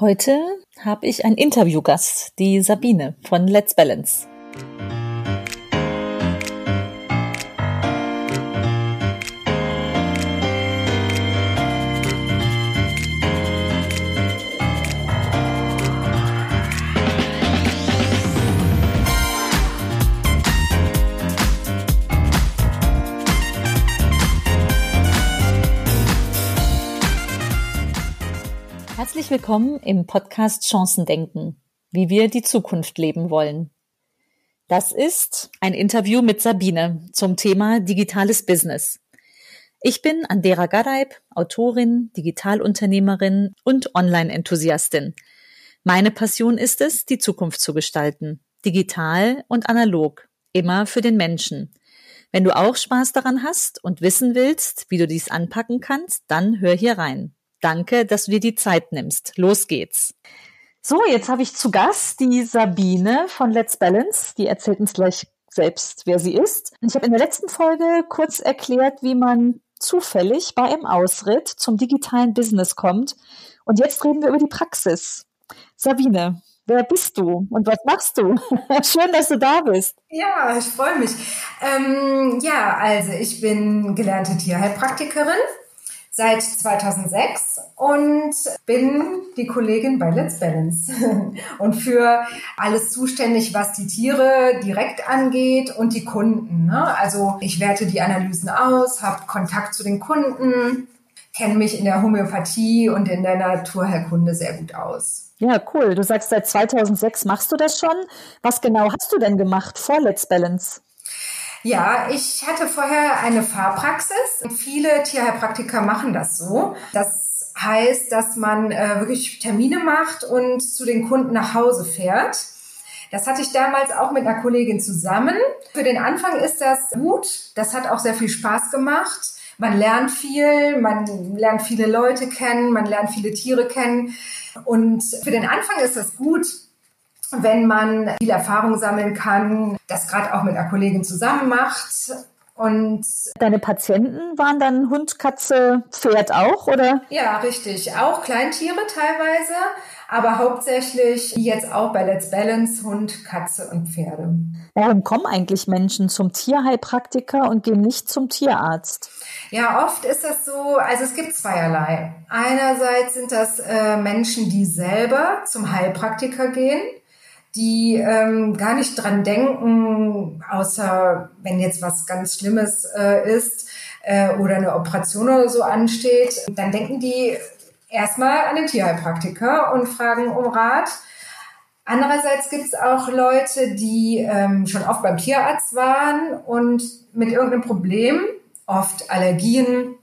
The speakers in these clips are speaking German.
Heute habe ich einen Interviewgast, die Sabine von Let's Balance. Herzlich willkommen im Podcast Chancen denken, wie wir die Zukunft leben wollen. Das ist ein Interview mit Sabine zum Thema digitales Business. Ich bin Andera Gareib, Autorin, Digitalunternehmerin und Online-Enthusiastin. Meine Passion ist es, die Zukunft zu gestalten. Digital und analog. Immer für den Menschen. Wenn du auch Spaß daran hast und wissen willst, wie du dies anpacken kannst, dann hör hier rein. Danke, dass du dir die Zeit nimmst. Los geht's. So, jetzt habe ich zu Gast die Sabine von Let's Balance. Die erzählt uns gleich selbst, wer sie ist. Ich habe in der letzten Folge kurz erklärt, wie man zufällig bei einem Ausritt zum digitalen Business kommt. Und jetzt reden wir über die Praxis. Sabine, wer bist du und was machst du? Schön, dass du da bist. Ja, ich freue mich. Ähm, ja, also ich bin gelernte Tierheilpraktikerin seit 2006 und bin die Kollegin bei Let's Balance und für alles zuständig, was die Tiere direkt angeht und die Kunden. Ne? Also ich werte die Analysen aus, habe Kontakt zu den Kunden, kenne mich in der Homöopathie und in der Naturheilkunde sehr gut aus. Ja, cool. Du sagst, seit 2006 machst du das schon. Was genau hast du denn gemacht vor Let's Balance? Ja, ich hatte vorher eine Fahrpraxis. Viele Tierheilpraktiker machen das so. Das heißt, dass man äh, wirklich Termine macht und zu den Kunden nach Hause fährt. Das hatte ich damals auch mit einer Kollegin zusammen. Für den Anfang ist das gut. Das hat auch sehr viel Spaß gemacht. Man lernt viel, man lernt viele Leute kennen, man lernt viele Tiere kennen. Und für den Anfang ist das gut, wenn man viel Erfahrung sammeln kann, das gerade auch mit einer Kollegin zusammen macht. Und deine Patienten waren dann Hund, Katze, Pferd auch, oder? Ja, richtig. Auch Kleintiere teilweise, aber hauptsächlich jetzt auch bei Let's Balance Hund, Katze und Pferde. Warum kommen eigentlich Menschen zum Tierheilpraktiker und gehen nicht zum Tierarzt? Ja, oft ist das so, also es gibt zweierlei. Einerseits sind das äh, Menschen, die selber zum Heilpraktiker gehen die ähm, gar nicht dran denken, außer wenn jetzt was ganz Schlimmes äh, ist äh, oder eine Operation oder so ansteht, dann denken die erstmal an den Tierheilpraktiker und fragen um Rat. Andererseits gibt es auch Leute, die ähm, schon oft beim Tierarzt waren und mit irgendeinem Problem, oft Allergien,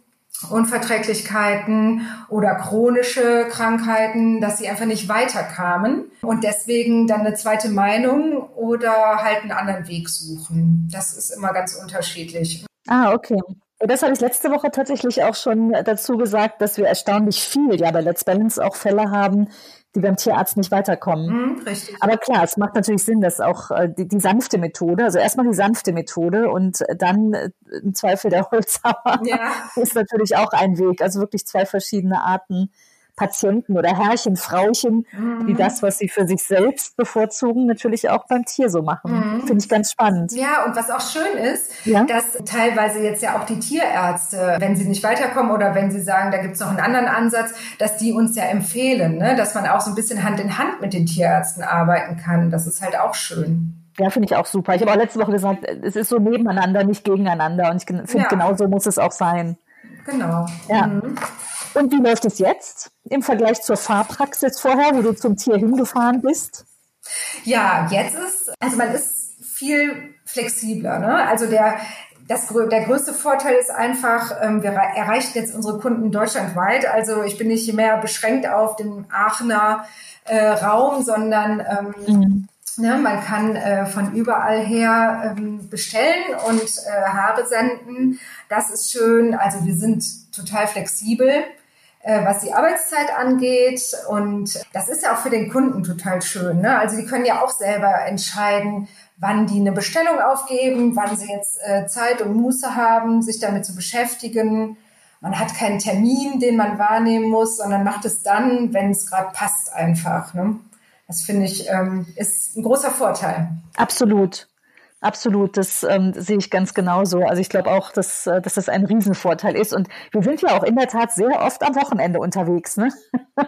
Unverträglichkeiten oder chronische Krankheiten, dass sie einfach nicht weiterkamen und deswegen dann eine zweite Meinung oder halt einen anderen Weg suchen. Das ist immer ganz unterschiedlich. Ah, okay. Das habe ich letzte Woche tatsächlich auch schon dazu gesagt, dass wir erstaunlich viel ja bei Let's Balance auch Fälle haben, die beim Tierarzt nicht weiterkommen. Mhm, richtig. Aber klar, es macht natürlich Sinn, dass auch äh, die, die, sanfte Methode, also erstmal die sanfte Methode und dann äh, im Zweifel der Holzhammer ja. ist natürlich auch ein Weg. Also wirklich zwei verschiedene Arten Patienten oder Herrchen, Frauchen, mhm. die das, was sie für sich selbst bevorzugen, natürlich auch beim Tier so machen. Mhm. Finde ich ganz spannend. Ja, und was auch schön ist, ja? dass teilweise jetzt ja auch die Tierärzte, wenn sie nicht weiterkommen oder wenn sie sagen, da gibt es noch einen anderen Ansatz, dass die uns ja empfehlen, ne? dass man auch so ein bisschen Hand in Hand mit den Tierärzten arbeiten kann. Das ist halt auch schön. Ja, finde ich auch super. Ich habe auch letzte Woche gesagt, es ist so nebeneinander, nicht gegeneinander. Und ich finde, ja. genau so muss es auch sein. Genau. Ja. Mhm. Und wie läuft es jetzt im Vergleich zur Fahrpraxis vorher, wo du zum Tier hingefahren bist? Ja, jetzt ist, also man ist viel flexibler. Ne? Also der, das, der größte Vorteil ist einfach, ähm, wir erreichen jetzt unsere Kunden deutschlandweit. Also ich bin nicht mehr beschränkt auf den Aachener äh, Raum, sondern ähm, mhm. ne, man kann äh, von überall her ähm, bestellen und äh, Haare senden. Das ist schön. Also wir sind total flexibel. Äh, was die Arbeitszeit angeht. Und das ist ja auch für den Kunden total schön. Ne? Also die können ja auch selber entscheiden, wann die eine Bestellung aufgeben, wann sie jetzt äh, Zeit und Muße haben, sich damit zu beschäftigen. man hat keinen Termin, den man wahrnehmen muss, sondern macht es dann, wenn es gerade passt einfach. Ne? Das finde ich ähm, ist ein großer Vorteil. Absolut. Absolut, das ähm, sehe ich ganz genauso. Also ich glaube auch, dass, äh, dass das ein Riesenvorteil ist. Und wir sind ja auch in der Tat sehr oft am Wochenende unterwegs. Ne?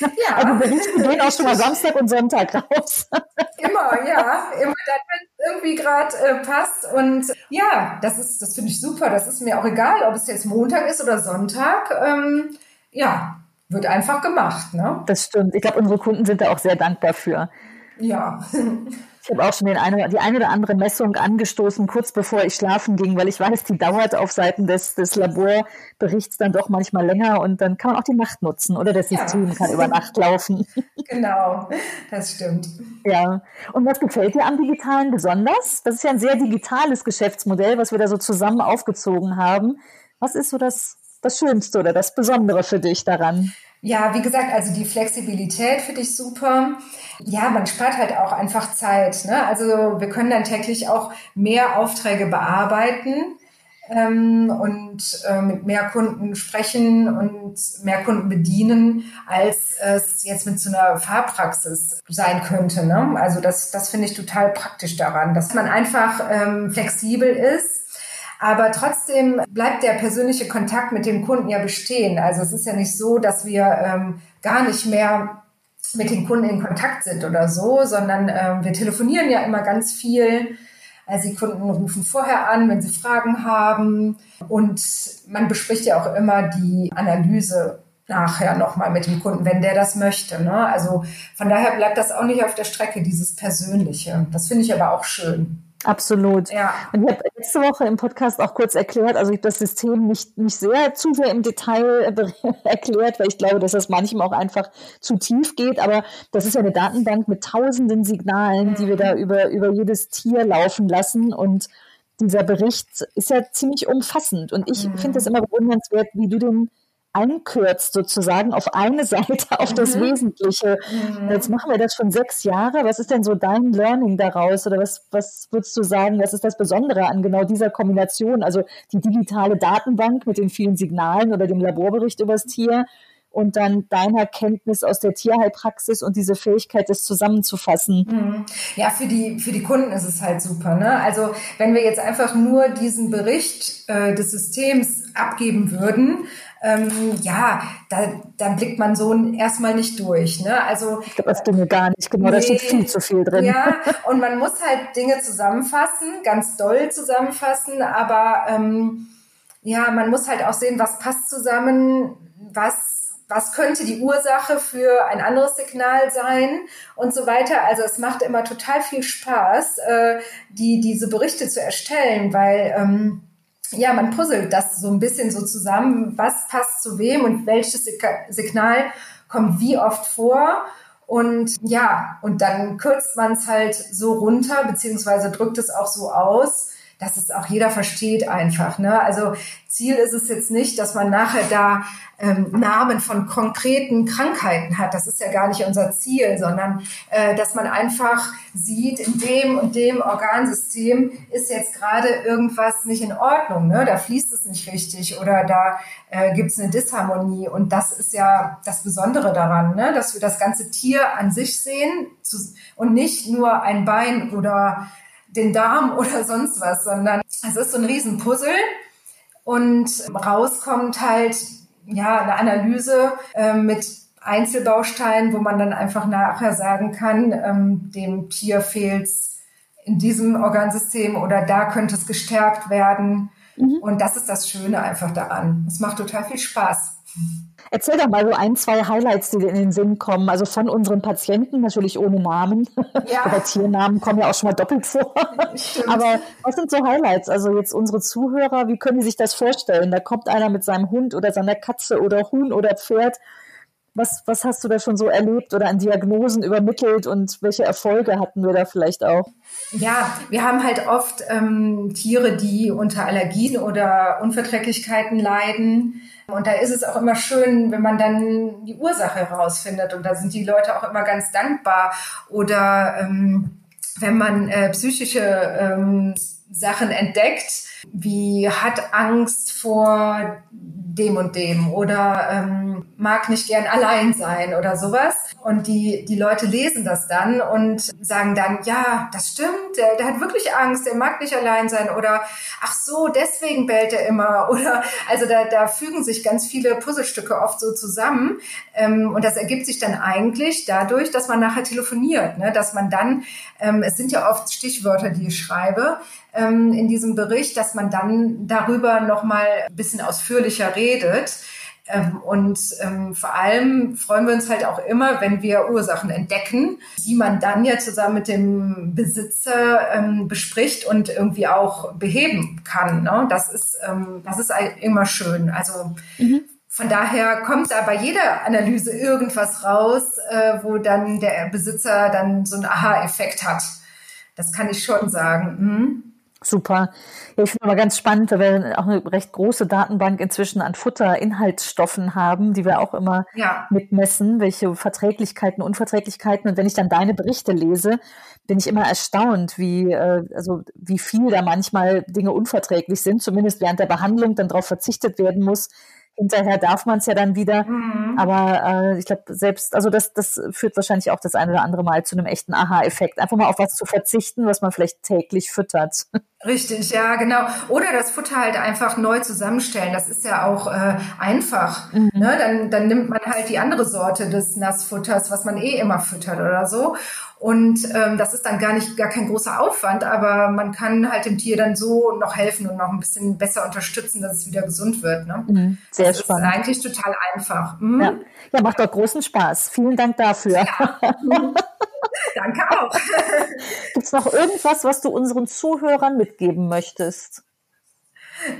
Ja. Also Berichte gehen auch schon mal Samstag und Sonntag raus. Immer, ja. Immer dann, wenn es irgendwie gerade äh, passt. Und ja, das ist, das finde ich super. Das ist mir auch egal, ob es jetzt Montag ist oder Sonntag. Ähm, ja, wird einfach gemacht. Ne? Das stimmt. Ich glaube, unsere Kunden sind da auch sehr dankbar für. Ja. Ich habe auch schon eine, die eine oder andere Messung angestoßen, kurz bevor ich schlafen ging, weil ich weiß, die dauert auf Seiten des, des Laborberichts dann doch manchmal länger und dann kann man auch die Nacht nutzen oder das System ja. kann über Nacht laufen. Genau, das stimmt. Ja. Und was gefällt dir am Digitalen besonders? Das ist ja ein sehr digitales Geschäftsmodell, was wir da so zusammen aufgezogen haben. Was ist so das, das Schönste oder das Besondere für dich daran? Ja, wie gesagt, also die Flexibilität finde ich super. Ja, man spart halt auch einfach Zeit. Ne? Also wir können dann täglich auch mehr Aufträge bearbeiten ähm, und äh, mit mehr Kunden sprechen und mehr Kunden bedienen, als es jetzt mit so einer Fahrpraxis sein könnte. Ne? Also das, das finde ich total praktisch daran, dass man einfach ähm, flexibel ist aber trotzdem bleibt der persönliche Kontakt mit dem Kunden ja bestehen. Also es ist ja nicht so, dass wir ähm, gar nicht mehr mit den Kunden in Kontakt sind oder so, sondern ähm, wir telefonieren ja immer ganz viel. Also die Kunden rufen vorher an, wenn sie Fragen haben. Und man bespricht ja auch immer die Analyse nachher nochmal mit dem Kunden, wenn der das möchte. Ne? Also von daher bleibt das auch nicht auf der Strecke, dieses Persönliche. Das finde ich aber auch schön. Absolut. Ja. Und ich habe letzte Woche im Podcast auch kurz erklärt, also ich habe das System nicht, nicht sehr zu sehr im Detail erklärt, weil ich glaube, dass das manchmal auch einfach zu tief geht. Aber das ist ja eine Datenbank mit tausenden Signalen, die wir da mhm. über, über jedes Tier laufen lassen. Und dieser Bericht ist ja ziemlich umfassend. Und ich mhm. finde es immer bewundernswert, wie du den einkürzt sozusagen auf eine Seite, auf das mhm. Wesentliche. Mhm. Jetzt machen wir das schon sechs Jahre. Was ist denn so dein Learning daraus? Oder was, was würdest du sagen, was ist das Besondere an genau dieser Kombination? Also die digitale Datenbank mit den vielen Signalen oder dem Laborbericht übers Tier und dann deiner Kenntnis aus der Tierheilpraxis und diese Fähigkeit, das zusammenzufassen. Mhm. Ja, für die, für die Kunden ist es halt super. Ne? Also wenn wir jetzt einfach nur diesen Bericht äh, des Systems abgeben würden, ähm, ja, da, da blickt man so erstmal nicht durch. Ne? Also ich glaube, das Dinge gar nicht, genau, nee, da steht viel zu viel drin. Ja, und man muss halt Dinge zusammenfassen, ganz doll zusammenfassen, aber ähm, ja, man muss halt auch sehen, was passt zusammen, was was könnte die Ursache für ein anderes Signal sein und so weiter. Also es macht immer total viel Spaß, äh, die, diese Berichte zu erstellen, weil ähm, ja, man puzzelt das so ein bisschen so zusammen, was passt zu wem und welches Signal kommt wie oft vor. Und ja, und dann kürzt man es halt so runter, beziehungsweise drückt es auch so aus, dass es auch jeder versteht einfach. Ne? Also Ziel ist es jetzt nicht, dass man nachher da ähm, Namen von konkreten Krankheiten hat. Das ist ja gar nicht unser Ziel, sondern äh, dass man einfach sieht, in dem und dem Organsystem ist jetzt gerade irgendwas nicht in Ordnung. Ne? Da fließt es nicht richtig oder da äh, gibt es eine Disharmonie. Und das ist ja das Besondere daran, ne? dass wir das ganze Tier an sich sehen zu, und nicht nur ein Bein oder den Darm oder sonst was, sondern es ist so ein Riesenpuzzle und rauskommt halt ja eine Analyse äh, mit Einzelbausteinen, wo man dann einfach nachher sagen kann, ähm, dem Tier fehlt in diesem Organsystem oder da könnte es gestärkt werden. Mhm. Und das ist das Schöne einfach daran. Es macht total viel Spaß. Erzähl doch mal so ein, zwei Highlights, die dir in den Sinn kommen. Also von unseren Patienten, natürlich ohne Namen. Ja. Aber Tiernamen kommen ja auch schon mal doppelt vor. Stimmt. Aber was sind so Highlights? Also jetzt unsere Zuhörer, wie können die sich das vorstellen? Da kommt einer mit seinem Hund oder seiner Katze oder Huhn oder Pferd. Was, was hast du da schon so erlebt oder an Diagnosen übermittelt und welche Erfolge hatten wir da vielleicht auch? Ja, wir haben halt oft ähm, Tiere, die unter Allergien oder Unverträglichkeiten leiden und da ist es auch immer schön, wenn man dann die Ursache herausfindet. Und da sind die Leute auch immer ganz dankbar. Oder ähm, wenn man äh, psychische ähm, Sachen entdeckt, wie hat Angst vor dem und dem oder ähm, mag nicht gern allein sein oder sowas. Und die, die Leute lesen das dann und sagen dann, ja, das stimmt, der, der hat wirklich Angst, der mag nicht allein sein oder ach so, deswegen bellt er immer oder also da, da fügen sich ganz viele Puzzlestücke oft so zusammen ähm, und das ergibt sich dann eigentlich dadurch, dass man nachher telefoniert, ne? dass man dann, ähm, es sind ja oft Stichwörter, die ich schreibe, ähm, in diesem Bericht, dass man dann darüber nochmal ein bisschen ausführlicher redet. Ähm, und ähm, vor allem freuen wir uns halt auch immer, wenn wir Ursachen entdecken, die man dann ja zusammen mit dem Besitzer ähm, bespricht und irgendwie auch beheben kann. Ne? Das ist das ist immer schön. Also mhm. Von daher kommt da bei jeder Analyse irgendwas raus, äh, wo dann der Besitzer dann so einen Aha-Effekt hat. Das kann ich schon sagen. Mhm. Super. Ja, ich finde aber ganz spannend, weil wir auch eine recht große Datenbank inzwischen an Futterinhaltsstoffen haben, die wir auch immer ja. mitmessen, welche Verträglichkeiten, Unverträglichkeiten. Und wenn ich dann deine Berichte lese, bin ich immer erstaunt, wie, äh, also wie viel da manchmal Dinge unverträglich sind, zumindest während der Behandlung dann darauf verzichtet werden muss, hinterher darf man es ja dann wieder. Mhm. Aber äh, ich glaube, selbst, also das, das führt wahrscheinlich auch das eine oder andere Mal zu einem echten Aha-Effekt. Einfach mal auf was zu verzichten, was man vielleicht täglich füttert. Richtig, ja, genau. Oder das Futter halt einfach neu zusammenstellen. Das ist ja auch äh, einfach. Mhm. Ne? Dann, dann nimmt man halt die andere Sorte des Nassfutters, was man eh immer füttert oder so. Und ähm, das ist dann gar nicht gar kein großer Aufwand, aber man kann halt dem Tier dann so noch helfen und noch ein bisschen besser unterstützen, dass es wieder gesund wird. Ne? Mhm, sehr das spannend. Ist eigentlich total einfach. Mhm. Ja. ja, macht doch großen Spaß. Vielen Dank dafür. Ja. Danke auch. Gibt es noch irgendwas, was du unseren Zuhörern mitgeben möchtest?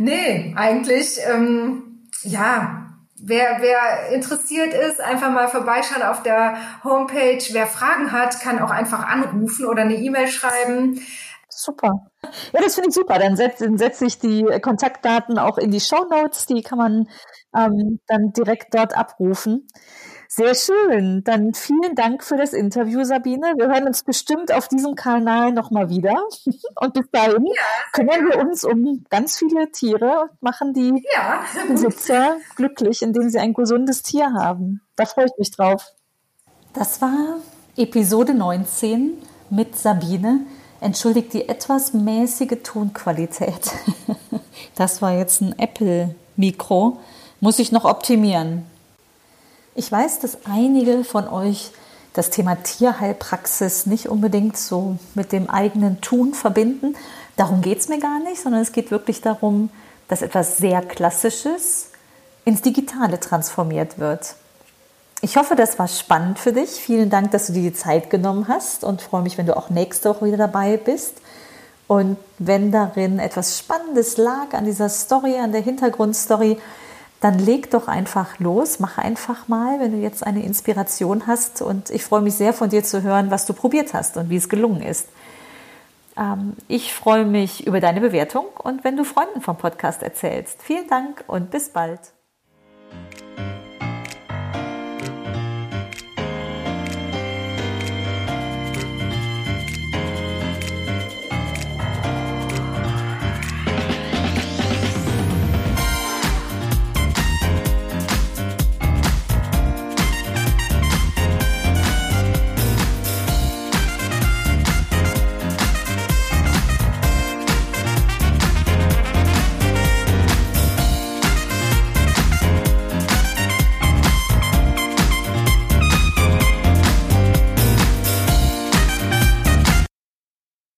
Nee, eigentlich, ähm, ja, Wer, wer interessiert ist, einfach mal vorbeischauen auf der Homepage. Wer Fragen hat, kann auch einfach anrufen oder eine E-Mail schreiben. Super. Ja, das finde ich super. Dann setze setz ich die Kontaktdaten auch in die Show Notes. Die kann man ähm, dann direkt dort abrufen. Sehr schön. Dann vielen Dank für das Interview, Sabine. Wir hören uns bestimmt auf diesem Kanal nochmal wieder. Und bis dahin ja, kümmern wir uns um ganz viele Tiere und machen die ja. Besitzer glücklich, indem sie ein gesundes Tier haben. Da freue ich mich drauf. Das war Episode 19 mit Sabine. Entschuldigt die etwas mäßige Tonqualität. Das war jetzt ein Apple-Mikro. Muss ich noch optimieren. Ich weiß, dass einige von euch das Thema Tierheilpraxis nicht unbedingt so mit dem eigenen Tun verbinden. Darum geht es mir gar nicht, sondern es geht wirklich darum, dass etwas sehr Klassisches ins Digitale transformiert wird. Ich hoffe, das war spannend für dich. Vielen Dank, dass du dir die Zeit genommen hast und freue mich, wenn du auch nächste Woche wieder dabei bist. Und wenn darin etwas Spannendes lag an dieser Story, an der Hintergrundstory, dann leg doch einfach los, mach einfach mal, wenn du jetzt eine Inspiration hast. Und ich freue mich sehr von dir zu hören, was du probiert hast und wie es gelungen ist. Ähm, ich freue mich über deine Bewertung und wenn du Freunden vom Podcast erzählst. Vielen Dank und bis bald.